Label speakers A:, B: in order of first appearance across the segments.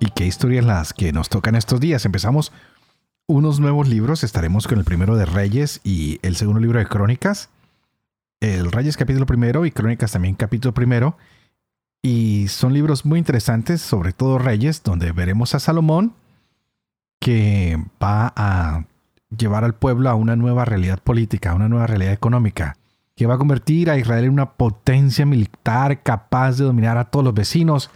A: y qué historias las que nos tocan estos días. Empezamos unos nuevos libros, estaremos con el primero de Reyes y el segundo libro de Crónicas. El Reyes capítulo primero y Crónicas también capítulo primero. Y son libros muy interesantes, sobre todo Reyes, donde veremos a Salomón que va a llevar al pueblo a una nueva realidad política, a una nueva realidad económica, que va a convertir a Israel en una potencia militar capaz de dominar a todos los vecinos.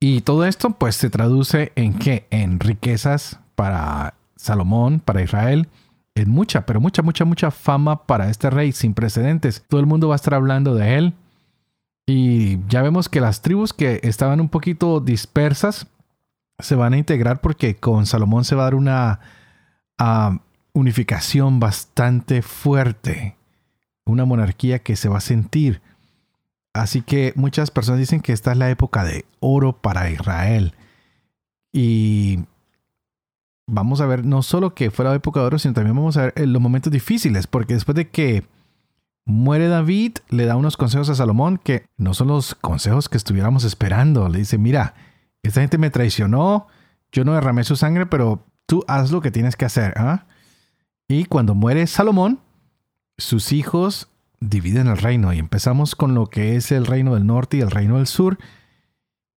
A: Y todo esto pues se traduce en qué? En riquezas para Salomón, para Israel, en mucha, pero mucha, mucha, mucha fama para este rey sin precedentes. Todo el mundo va a estar hablando de él. Y ya vemos que las tribus que estaban un poquito dispersas se van a integrar porque con Salomón se va a dar una ah, unificación bastante fuerte, una monarquía que se va a sentir. Así que muchas personas dicen que esta es la época de oro para Israel. Y vamos a ver no solo que fue la época de oro, sino también vamos a ver los momentos difíciles, porque después de que muere David, le da unos consejos a Salomón que no son los consejos que estuviéramos esperando. Le dice, mira, esta gente me traicionó, yo no derramé su sangre, pero tú haz lo que tienes que hacer. ¿ah? Y cuando muere Salomón, sus hijos dividen el reino y empezamos con lo que es el reino del norte y el reino del sur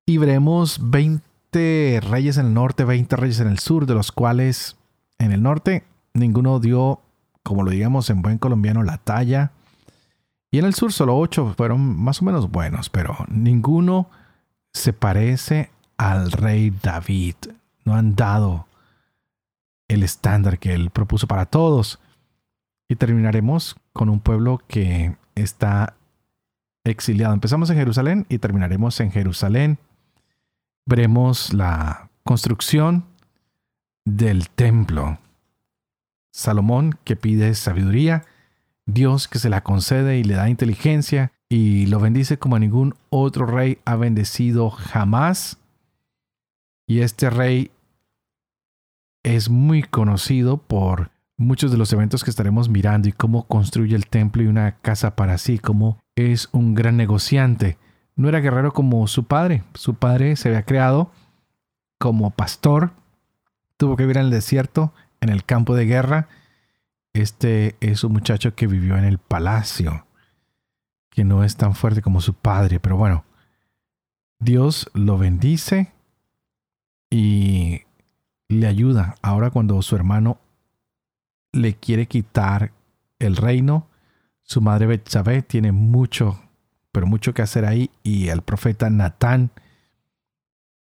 A: y veremos 20 reyes en el norte, 20 reyes en el sur, de los cuales en el norte ninguno dio, como lo digamos en buen colombiano, la talla. Y en el sur solo 8 fueron más o menos buenos, pero ninguno se parece al rey David. No han dado el estándar que él propuso para todos. Y terminaremos con un pueblo que está exiliado. Empezamos en Jerusalén y terminaremos en Jerusalén. Veremos la construcción del templo. Salomón que pide sabiduría, Dios que se la concede y le da inteligencia y lo bendice como ningún otro rey ha bendecido jamás. Y este rey es muy conocido por muchos de los eventos que estaremos mirando y cómo construye el templo y una casa para sí, cómo es un gran negociante. No era guerrero como su padre. Su padre se había creado como pastor, tuvo que vivir en el desierto, en el campo de guerra. Este es un muchacho que vivió en el palacio, que no es tan fuerte como su padre, pero bueno, Dios lo bendice y le ayuda. Ahora cuando su hermano le quiere quitar el reino, su madre Betsabé tiene mucho, pero mucho que hacer ahí y el profeta Natán,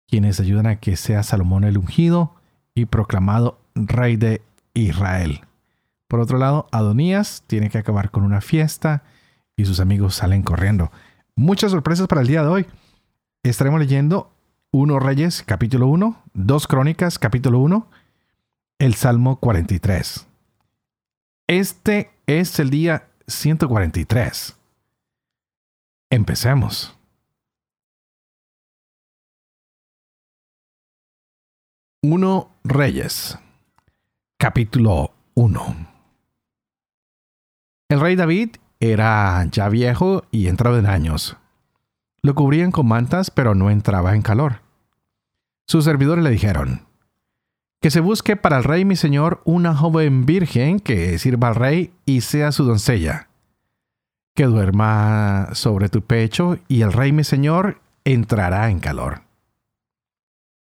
A: quienes ayudan a que sea Salomón el ungido y proclamado rey de Israel. Por otro lado, Adonías tiene que acabar con una fiesta y sus amigos salen corriendo. Muchas sorpresas para el día de hoy. Estaremos leyendo 1 Reyes capítulo 1, 2 Crónicas capítulo 1, el Salmo 43. Este es el día 143. Empecemos. Uno Reyes capítulo 1 El rey David era ya viejo y entrado en años. Lo cubrían con mantas, pero no entraba en calor. Sus servidores le dijeron, que se busque para el rey mi señor una joven virgen que sirva al rey y sea su doncella, que duerma sobre tu pecho y el rey mi señor entrará en calor.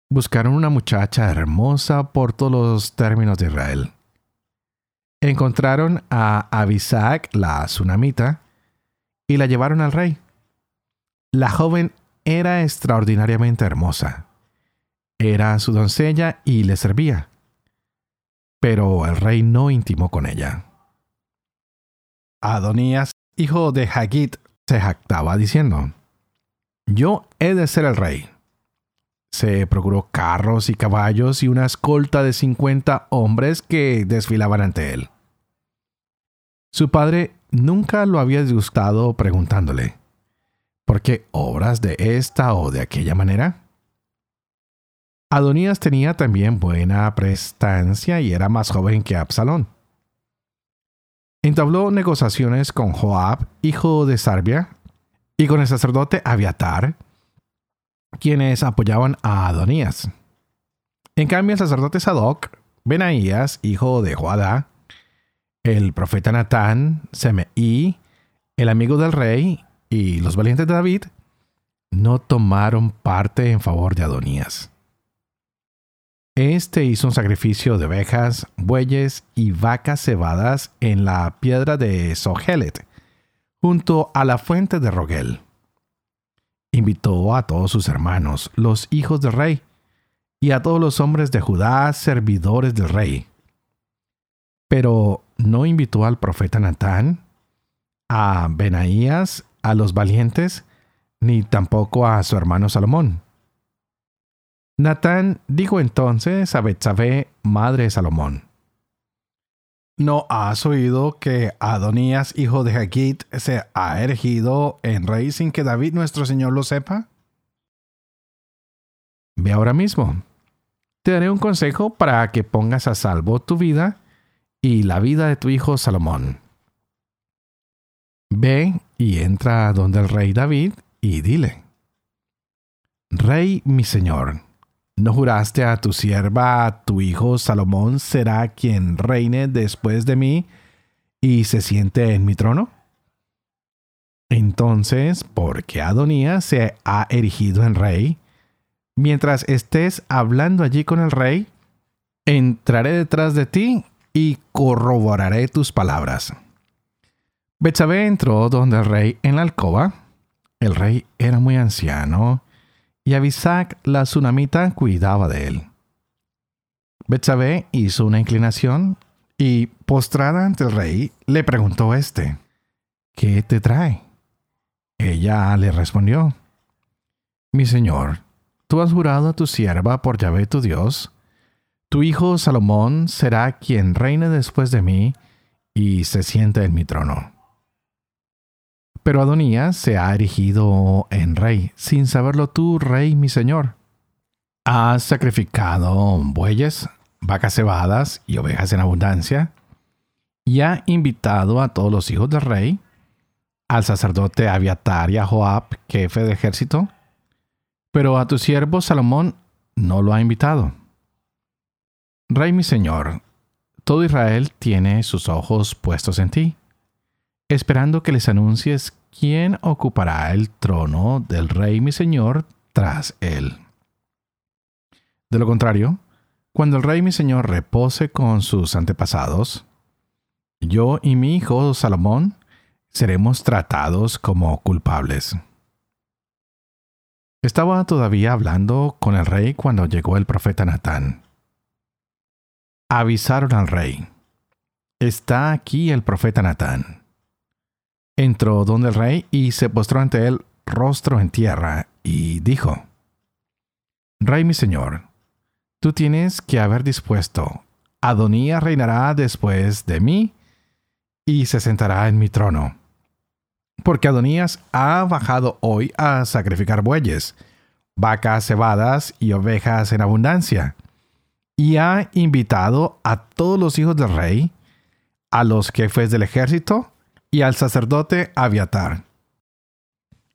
A: Buscaron una muchacha hermosa por todos los términos de Israel. Encontraron a Abisac, la tsunamita, y la llevaron al rey. La joven era extraordinariamente hermosa era su doncella y le servía. Pero el rey no intimó con ella. Adonías, hijo de Hagit, se jactaba diciendo, Yo he de ser el rey. Se procuró carros y caballos y una escolta de 50 hombres que desfilaban ante él. Su padre nunca lo había disgustado preguntándole, ¿por qué obras de esta o de aquella manera? Adonías tenía también buena prestancia y era más joven que Absalón. Entabló negociaciones con Joab, hijo de Sarbia, y con el sacerdote Abiatar, quienes apoyaban a Adonías. En cambio, el sacerdote Sadoc, Benaías, hijo de Joadá, el profeta Natán, Semeí, el amigo del rey y los valientes de David, no tomaron parte en favor de Adonías. Este hizo un sacrificio de ovejas, bueyes y vacas cebadas en la piedra de Sohelet, junto a la fuente de Rogel invitó a todos sus hermanos, los hijos del rey, y a todos los hombres de Judá, servidores del rey. Pero no invitó al profeta Natán, a Benaías, a los valientes, ni tampoco a su hermano Salomón. Natán dijo entonces a Betsabé, madre de Salomón, ¿No has oído que Adonías, hijo de Hagit, se ha erigido en rey sin que David nuestro Señor lo sepa? Ve ahora mismo. Te daré un consejo para que pongas a salvo tu vida y la vida de tu hijo Salomón. Ve y entra donde el rey David y dile, Rey mi Señor, ¿No juraste a tu sierva, tu hijo Salomón será quien reine después de mí y se siente en mi trono? Entonces, ¿por qué se ha erigido en rey? Mientras estés hablando allí con el rey, entraré detrás de ti y corroboraré tus palabras. Betsabé entró donde el rey en la alcoba. El rey era muy anciano y Abisac la tsunamita cuidaba de él. Betsabé hizo una inclinación y, postrada ante el rey, le preguntó este, ¿qué te trae? Ella le respondió, Mi señor, tú has jurado a tu sierva por Yahvé tu Dios, tu hijo Salomón será quien reine después de mí y se siente en mi trono. Pero Adonías se ha erigido en rey, sin saberlo tú, rey mi señor. Has sacrificado bueyes, vacas cebadas y ovejas en abundancia, y ha invitado a todos los hijos del rey, al sacerdote Abiatar y a Joab, jefe de ejército, pero a tu siervo Salomón no lo ha invitado. Rey mi señor, todo Israel tiene sus ojos puestos en ti esperando que les anuncies quién ocupará el trono del rey mi señor tras él. De lo contrario, cuando el rey mi señor repose con sus antepasados, yo y mi hijo Salomón seremos tratados como culpables. Estaba todavía hablando con el rey cuando llegó el profeta Natán. Avisaron al rey. Está aquí el profeta Natán entró donde el rey y se postró ante él rostro en tierra y dijo, Rey mi señor, tú tienes que haber dispuesto, Adonía reinará después de mí y se sentará en mi trono. Porque Adonías ha bajado hoy a sacrificar bueyes, vacas cebadas y ovejas en abundancia, y ha invitado a todos los hijos del rey, a los jefes del ejército, y al sacerdote Abiatar.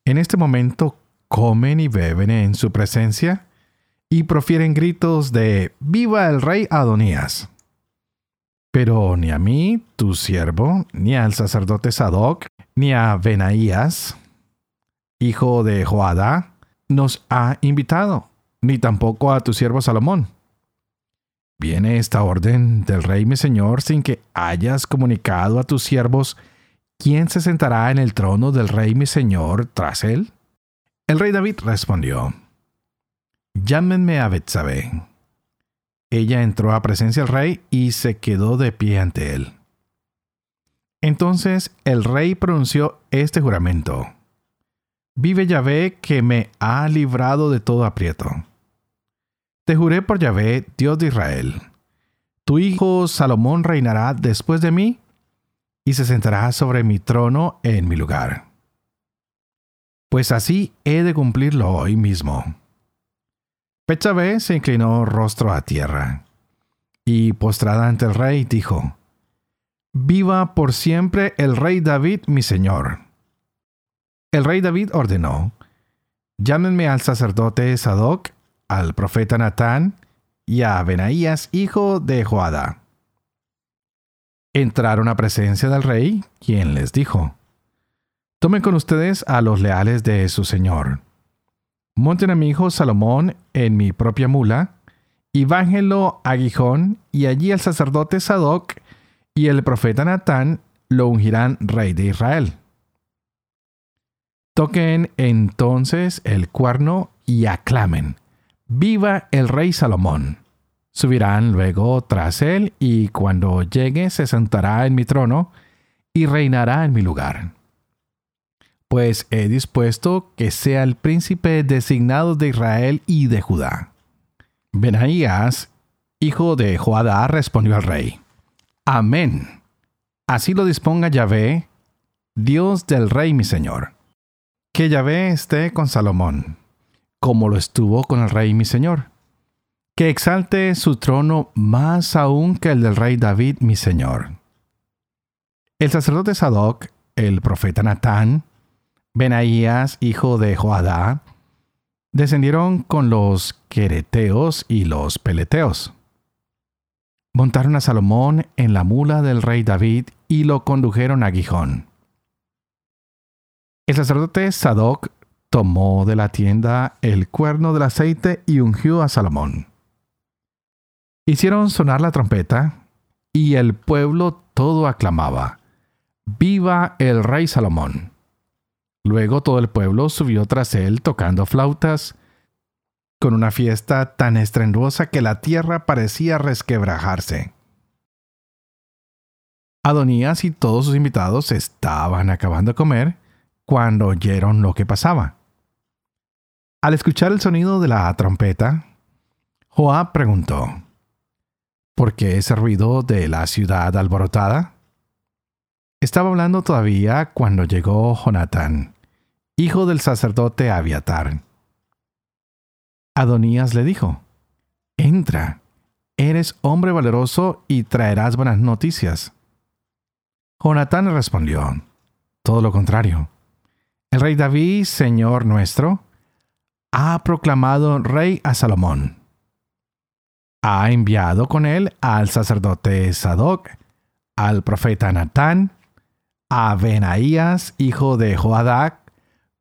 A: En este momento comen y beben en su presencia y profieren gritos de ¡Viva el rey Adonías! Pero ni a mí, tu siervo, ni al sacerdote Sadoc, ni a Benaías, hijo de Joadá, nos ha invitado, ni tampoco a tu siervo Salomón. Viene esta orden del rey mi señor sin que hayas comunicado a tus siervos ¿quién se sentará en el trono del rey mi señor tras él? El rey David respondió, Llámenme a Betsabé. Ella entró a presencia del rey y se quedó de pie ante él. Entonces el rey pronunció este juramento. Vive Yahvé que me ha librado de todo aprieto. Te juré por Yahvé, Dios de Israel. Tu hijo Salomón reinará después de mí y se sentará sobre mi trono en mi lugar. Pues así he de cumplirlo hoy mismo. Betsabé se inclinó rostro a tierra y postrada ante el rey dijo, Viva por siempre el rey David mi señor. El rey David ordenó, Llámenme al sacerdote Sadoc, al profeta Natán y a Benaías, hijo de Joada. Entraron a presencia del rey, quien les dijo, Tomen con ustedes a los leales de su señor. Monten a mi hijo Salomón en mi propia mula, y bájenlo a Gijón, y allí el sacerdote Sadoc y el profeta Natán lo ungirán rey de Israel. Toquen entonces el cuerno y aclamen, Viva el rey Salomón. Subirán luego tras él y cuando llegue se sentará en mi trono y reinará en mi lugar. Pues he dispuesto que sea el príncipe designado de Israel y de Judá. Benaías, hijo de Joadá, respondió al rey. Amén. Así lo disponga Yahvé, Dios del rey mi señor. Que Yahvé esté con Salomón, como lo estuvo con el rey mi señor. Que exalte su trono más aún que el del rey David mi señor. El sacerdote Sadoc, el profeta Natán, Benaías, hijo de Joadá, descendieron con los quereteos y los peleteos. Montaron a Salomón en la mula del rey David y lo condujeron a Gijón. El sacerdote Sadoc tomó de la tienda el cuerno del aceite y ungió a Salomón. Hicieron sonar la trompeta y el pueblo todo aclamaba, Viva el rey Salomón. Luego todo el pueblo subió tras él tocando flautas, con una fiesta tan estrenduosa que la tierra parecía resquebrajarse. Adonías y todos sus invitados estaban acabando de comer cuando oyeron lo que pasaba. Al escuchar el sonido de la trompeta, Joab preguntó, ¿por qué ese ruido de la ciudad alborotada? Estaba hablando todavía cuando llegó Jonatán, hijo del sacerdote Abiatar. Adonías le dijo, Entra, eres hombre valeroso y traerás buenas noticias. Jonatán respondió, Todo lo contrario el rey David, Señor nuestro, ha proclamado rey a Salomón. Ha enviado con él al sacerdote Sadoc, al profeta Natán, a Benaías, hijo de Joadac,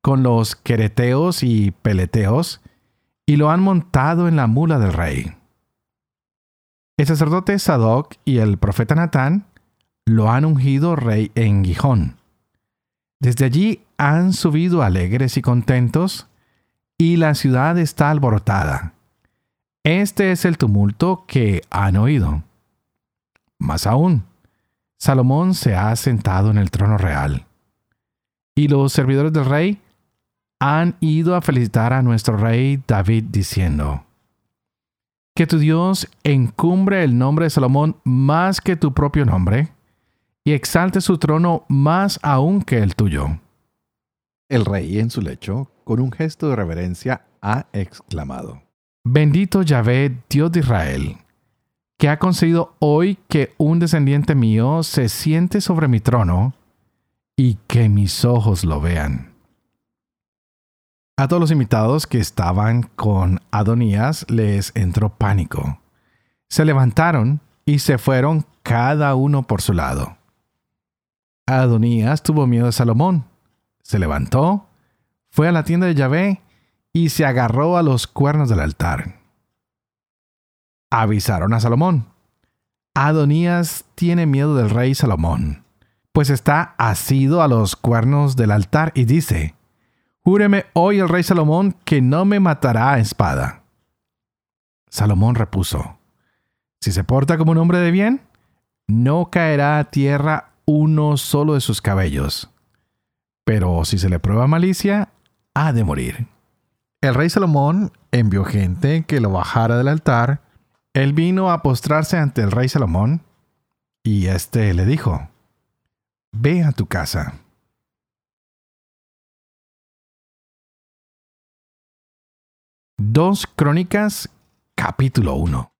A: con los quereteos y peleteos, y lo han montado en la mula del rey. El sacerdote Sadoc y el profeta Natán lo han ungido rey en Gijón. Desde allí han subido alegres y contentos, y la ciudad está alborotada. Este es el tumulto que han oído. Más aún, Salomón se ha sentado en el trono real, y los servidores del rey han ido a felicitar a nuestro rey David diciendo, Que tu Dios encumbre el nombre de Salomón más que tu propio nombre, y exalte su trono más aún que el tuyo.
B: El rey en su lecho, con un gesto de reverencia, ha exclamado,
A: Bendito Yahvé, Dios de Israel, que ha concedido hoy que un descendiente mío se siente sobre mi trono y que mis ojos lo vean. A todos los invitados que estaban con Adonías les entró pánico. Se levantaron y se fueron cada uno por su lado. Adonías tuvo miedo de Salomón se levantó, fue a la tienda de Yahvé y se agarró a los cuernos del altar. Avisaron a Salomón. Adonías tiene miedo del rey Salomón, pues está asido a los cuernos del altar y dice, Júreme hoy el rey Salomón que no me matará a espada. Salomón repuso, Si se porta como un hombre de bien, no caerá a tierra uno solo de sus cabellos pero si se le prueba malicia, ha de morir. El rey Salomón envió gente que lo bajara del altar. Él vino a postrarse ante el rey Salomón y éste le dijo, Ve a tu casa. Dos Crónicas, capítulo 1.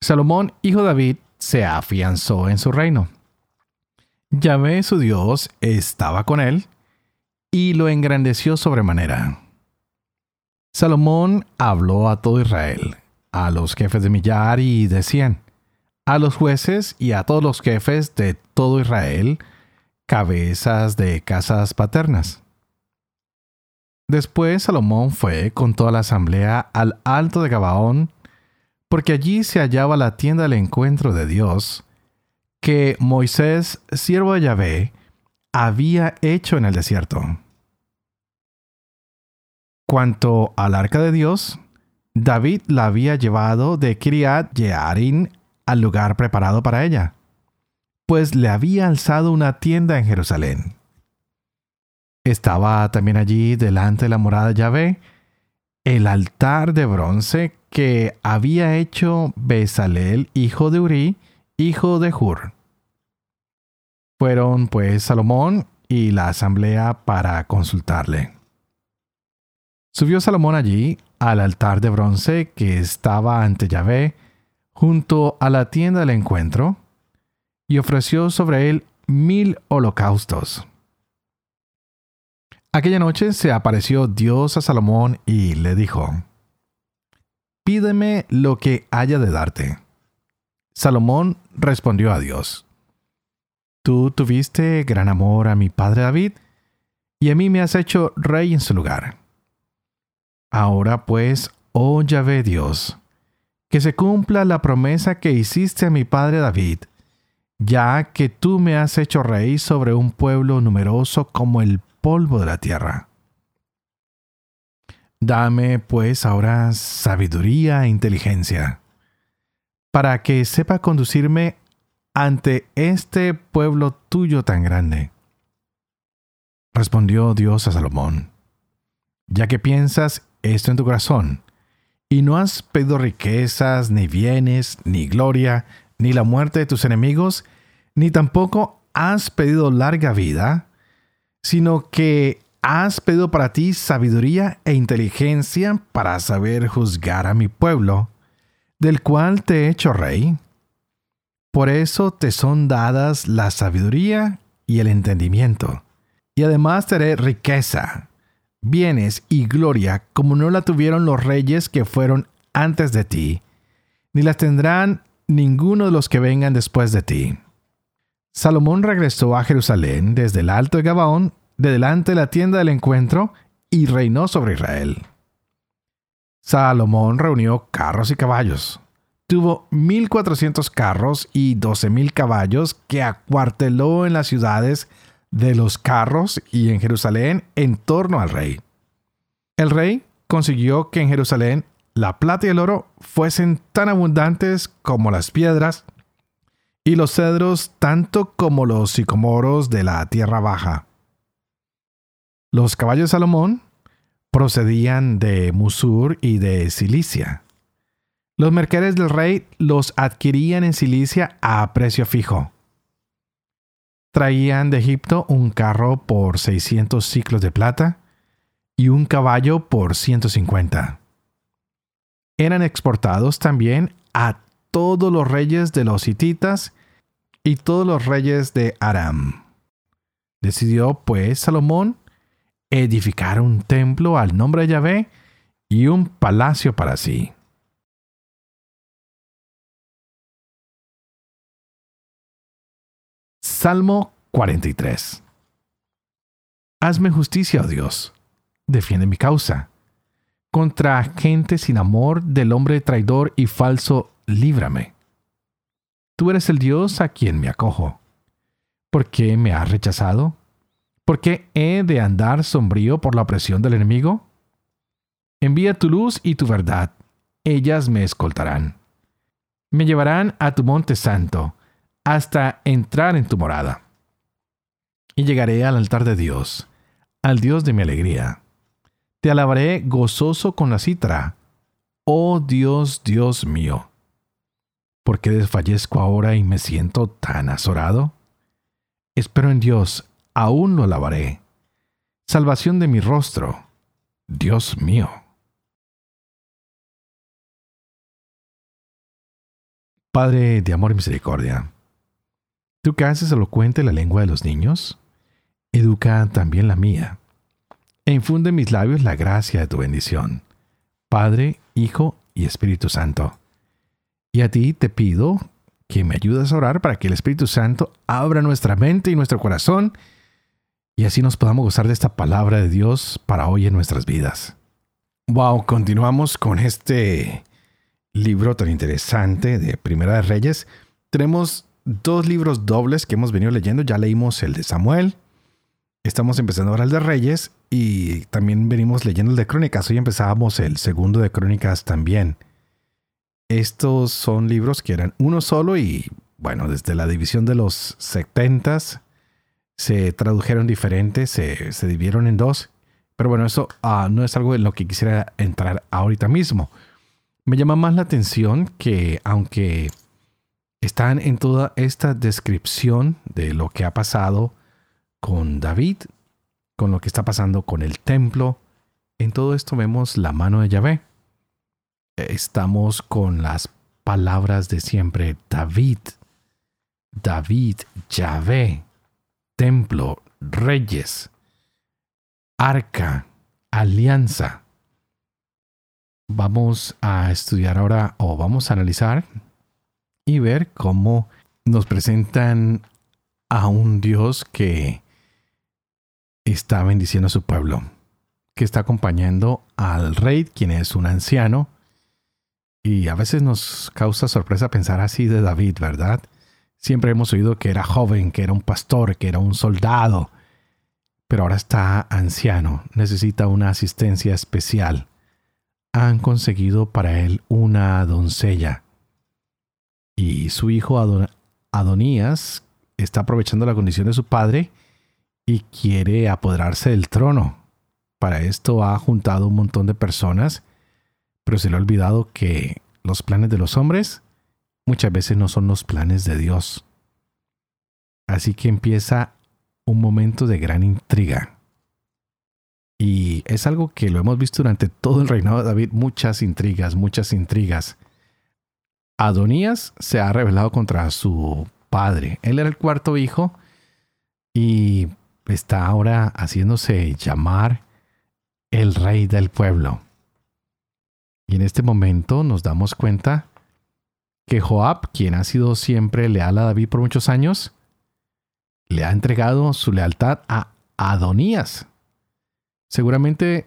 A: Salomón, hijo de David, se afianzó en su reino. Yahvé, su Dios, estaba con él y lo engrandeció sobremanera. Salomón habló a todo Israel, a los jefes de millar y de cien, a los jueces y a todos los jefes de todo Israel, cabezas de casas paternas. Después Salomón fue con toda la asamblea al alto de Gabaón, porque allí se hallaba la tienda del encuentro de Dios, que Moisés, siervo de Yahvé, había hecho en el desierto. Cuanto al arca de Dios, David la había llevado de Kiriat Jearim al lugar preparado para ella, pues le había alzado una tienda en Jerusalén. Estaba también allí delante de la morada de Yahvé el altar de bronce que había hecho Bezalel, hijo de Uri, hijo de Hur. Fueron pues Salomón y la asamblea para consultarle. Subió Salomón allí al altar de bronce que estaba ante Yahvé, junto a la tienda del encuentro, y ofreció sobre él mil holocaustos. Aquella noche se apareció Dios a Salomón y le dijo, Pídeme lo que haya de darte. Salomón respondió a Dios, Tú tuviste gran amor a mi padre David, y a mí me has hecho rey en su lugar. Ahora pues, oh Yahvé Dios, que se cumpla la promesa que hiciste a mi padre David, ya que tú me has hecho rey sobre un pueblo numeroso como el polvo de la tierra. Dame, pues, ahora sabiduría e inteligencia, para que sepa conducirme ante este pueblo tuyo tan grande. Respondió Dios a Salomón, ya que piensas esto en tu corazón, y no has pedido riquezas, ni bienes, ni gloria, ni la muerte de tus enemigos, ni tampoco has pedido larga vida, sino que has pedido para ti sabiduría e inteligencia para saber juzgar a mi pueblo, del cual te he hecho rey. Por eso te son dadas la sabiduría y el entendimiento, y además te haré riqueza, bienes y gloria como no la tuvieron los reyes que fueron antes de ti, ni las tendrán ninguno de los que vengan después de ti. Salomón regresó a Jerusalén desde el alto de Gabaón, de delante de la tienda del encuentro, y reinó sobre Israel. Salomón reunió carros y caballos. Tuvo mil cuatrocientos carros y doce mil caballos que acuarteló en las ciudades de los carros y en Jerusalén en torno al rey. El rey consiguió que en Jerusalén la plata y el oro fuesen tan abundantes como las piedras y los cedros tanto como los sicomoros de la tierra baja. Los caballos de Salomón procedían de Musur y de Cilicia. Los mercaderes del rey los adquirían en Cilicia a precio fijo. Traían de Egipto un carro por 600 ciclos de plata y un caballo por 150. Eran exportados también a todos los reyes de los hititas y todos los reyes de Aram. Decidió pues Salomón edificar un templo al nombre de Yahvé y un palacio para sí. Salmo 43 Hazme justicia, oh Dios, defiende mi causa. Contra gente sin amor del hombre traidor y falso, líbrame. Tú eres el Dios a quien me acojo. ¿Por qué me has rechazado? ¿Por qué he de andar sombrío por la opresión del enemigo? Envía tu luz y tu verdad, ellas me escoltarán. Me llevarán a tu monte santo, hasta entrar en tu morada. Y llegaré al altar de Dios, al Dios de mi alegría. Te alabaré gozoso con la citra. Oh Dios, Dios mío. ¿Por qué desfallezco ahora y me siento tan azorado? Espero en Dios, aún lo alabaré. Salvación de mi rostro. Dios mío. Padre de amor y misericordia, tú que haces elocuente la lengua de los niños, educa también la mía, e infunde en mis labios la gracia de tu bendición, Padre, Hijo y Espíritu Santo. Y a ti te pido que me ayudes a orar para que el Espíritu Santo abra nuestra mente y nuestro corazón y así nos podamos gozar de esta palabra de Dios para hoy en nuestras vidas. Wow, continuamos con este libro tan interesante de Primera de Reyes. Tenemos dos libros dobles que hemos venido leyendo. Ya leímos el de Samuel. Estamos empezando ahora el de Reyes y también venimos leyendo el de Crónicas. Hoy empezábamos el segundo de Crónicas también. Estos son libros que eran uno solo y, bueno, desde la división de los setentas se tradujeron diferentes, se, se dividieron en dos. Pero bueno, eso ah, no es algo en lo que quisiera entrar ahorita mismo. Me llama más la atención que aunque están en toda esta descripción de lo que ha pasado con David, con lo que está pasando con el templo, en todo esto vemos la mano de Yahvé estamos con las palabras de siempre. David, David, Yahvé, templo, reyes, arca, alianza. Vamos a estudiar ahora o vamos a analizar y ver cómo nos presentan a un Dios que está bendiciendo a su pueblo, que está acompañando al rey, quien es un anciano, y a veces nos causa sorpresa pensar así de David, ¿verdad? Siempre hemos oído que era joven, que era un pastor, que era un soldado, pero ahora está anciano, necesita una asistencia especial. Han conseguido para él una doncella. Y su hijo Adonías está aprovechando la condición de su padre y quiere apoderarse del trono. Para esto ha juntado un montón de personas pero se le ha olvidado que los planes de los hombres muchas veces no son los planes de Dios. Así que empieza un momento de gran intriga. Y es algo que lo hemos visto durante todo el reinado de David, muchas intrigas, muchas intrigas. Adonías se ha rebelado contra su padre. Él era el cuarto hijo y está ahora haciéndose llamar el rey del pueblo. Y en este momento nos damos cuenta que Joab, quien ha sido siempre leal a David por muchos años, le ha entregado su lealtad a Adonías. Seguramente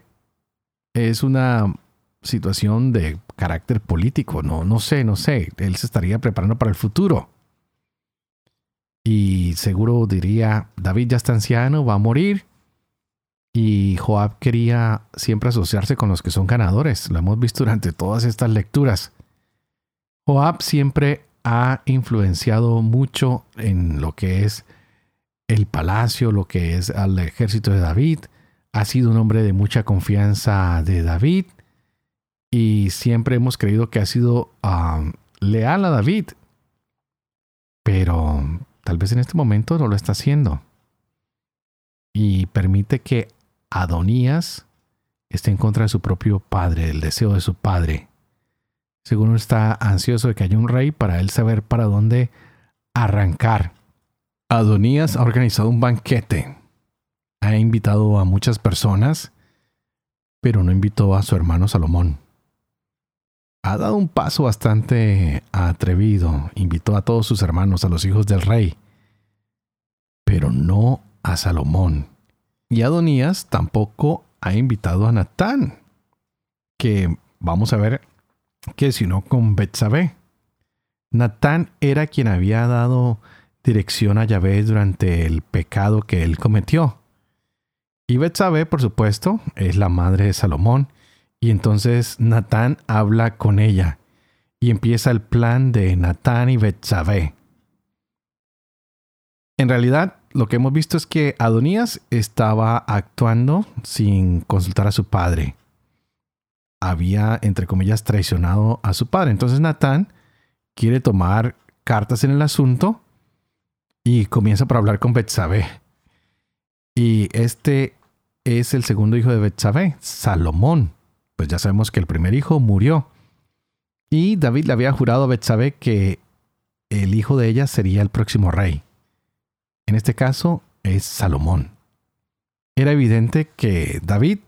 A: es una situación de carácter político, no, no sé, no sé. Él se estaría preparando para el futuro. Y seguro diría, David ya está anciano, va a morir. Y Joab quería siempre asociarse con los que son ganadores. Lo hemos visto durante todas estas lecturas. Joab siempre ha influenciado mucho en lo que es el palacio, lo que es al ejército de David. Ha sido un hombre de mucha confianza de David y siempre hemos creído que ha sido um, leal a David. Pero tal vez en este momento no lo está haciendo. Y permite que Adonías está en contra de su propio padre, el deseo de su padre. Según está ansioso de que haya un rey para él saber para dónde arrancar. Adonías ha organizado un banquete. Ha invitado a muchas personas, pero no invitó a su hermano Salomón. Ha dado un paso bastante atrevido. Invitó a todos sus hermanos, a los hijos del rey, pero no a Salomón. Y Adonías tampoco ha invitado a Natán, que vamos a ver que si no con Betsabé. Natán era quien había dado dirección a Yahvé durante el pecado que él cometió. Y Betsabé, por supuesto, es la madre de Salomón. Y entonces Natán habla con ella y empieza el plan de Natán y Betsabé. En realidad, lo que hemos visto es que Adonías estaba actuando sin consultar a su padre. Había, entre comillas, traicionado a su padre. Entonces Natán quiere tomar cartas en el asunto y comienza por hablar con Betsabé. Y este es el segundo hijo de Betsabé, Salomón. Pues ya sabemos que el primer hijo murió. Y David le había jurado a Betsabé que el hijo de ella sería el próximo rey. En este caso es Salomón. Era evidente que David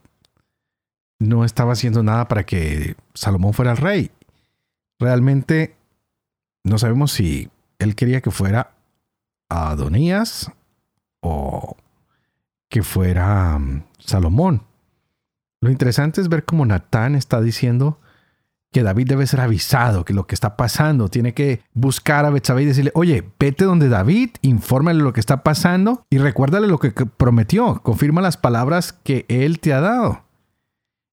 A: no estaba haciendo nada para que Salomón fuera el rey. Realmente no sabemos si él quería que fuera Adonías o que fuera um, Salomón. Lo interesante es ver cómo Natán está diciendo que David debe ser avisado, que lo que está pasando, tiene que buscar a Betsabé y decirle, oye, vete donde David, infórmale lo que está pasando y recuérdale lo que prometió, confirma las palabras que él te ha dado.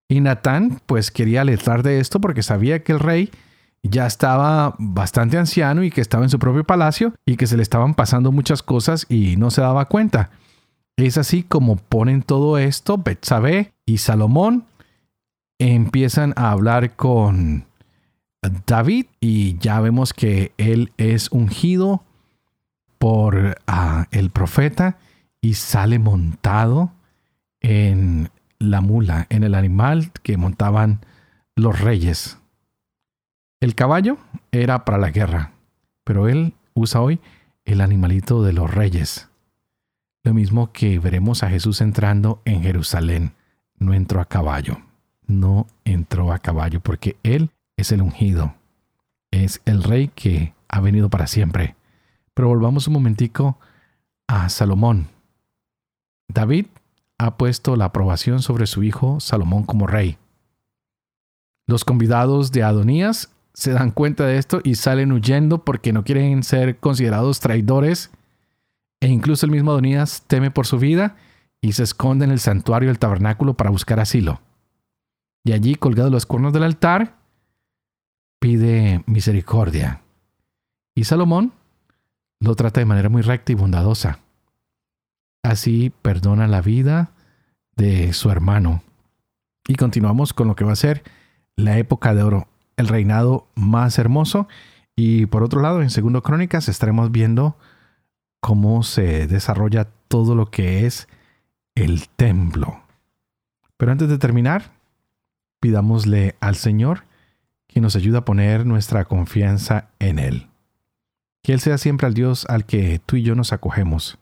A: Y Natán pues quería alertar de esto porque sabía que el rey ya estaba bastante anciano y que estaba en su propio palacio y que se le estaban pasando muchas cosas y no se daba cuenta. Es así como ponen todo esto Betsabé y Salomón empiezan a hablar con David y ya vemos que él es ungido por ah, el profeta y sale montado en la mula, en el animal que montaban los reyes. El caballo era para la guerra, pero él usa hoy el animalito de los reyes. Lo mismo que veremos a Jesús entrando en Jerusalén, no entró a caballo no entró a caballo porque Él es el ungido, es el rey que ha venido para siempre. Pero volvamos un momentico a Salomón. David ha puesto la aprobación sobre su hijo Salomón como rey. Los convidados de Adonías se dan cuenta de esto y salen huyendo porque no quieren ser considerados traidores. E incluso el mismo Adonías teme por su vida y se esconde en el santuario del tabernáculo para buscar asilo. Y allí, colgado los cuernos del altar, pide misericordia. Y Salomón lo trata de manera muy recta y bondadosa. Así perdona la vida de su hermano. Y continuamos con lo que va a ser la época de oro, el reinado más hermoso. Y por otro lado, en Segundo Crónicas estaremos viendo cómo se desarrolla todo lo que es el templo. Pero antes de terminar, pidámosle al Señor que nos ayude a poner nuestra confianza en Él. Que Él sea siempre el Dios al que tú y yo nos acogemos.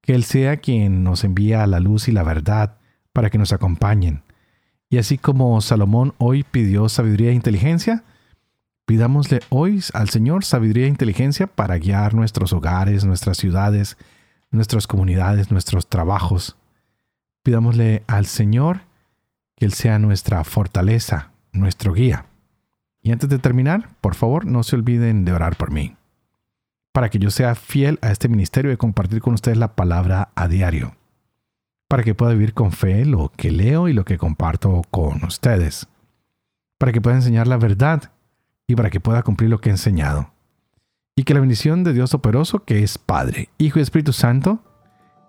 A: Que Él sea quien nos envía la luz y la verdad para que nos acompañen. Y así como Salomón hoy pidió sabiduría e inteligencia, pidámosle hoy al Señor sabiduría e inteligencia para guiar nuestros hogares, nuestras ciudades, nuestras comunidades, nuestros trabajos. Pidámosle al Señor que Él sea nuestra fortaleza, nuestro guía. Y antes de terminar, por favor, no se olviden de orar por mí, para que yo sea fiel a este ministerio y compartir con ustedes la palabra a diario, para que pueda vivir con fe lo que leo y lo que comparto con ustedes, para que pueda enseñar la verdad y para que pueda cumplir lo que he enseñado. Y que la bendición de Dios operoso, que es Padre, Hijo y Espíritu Santo,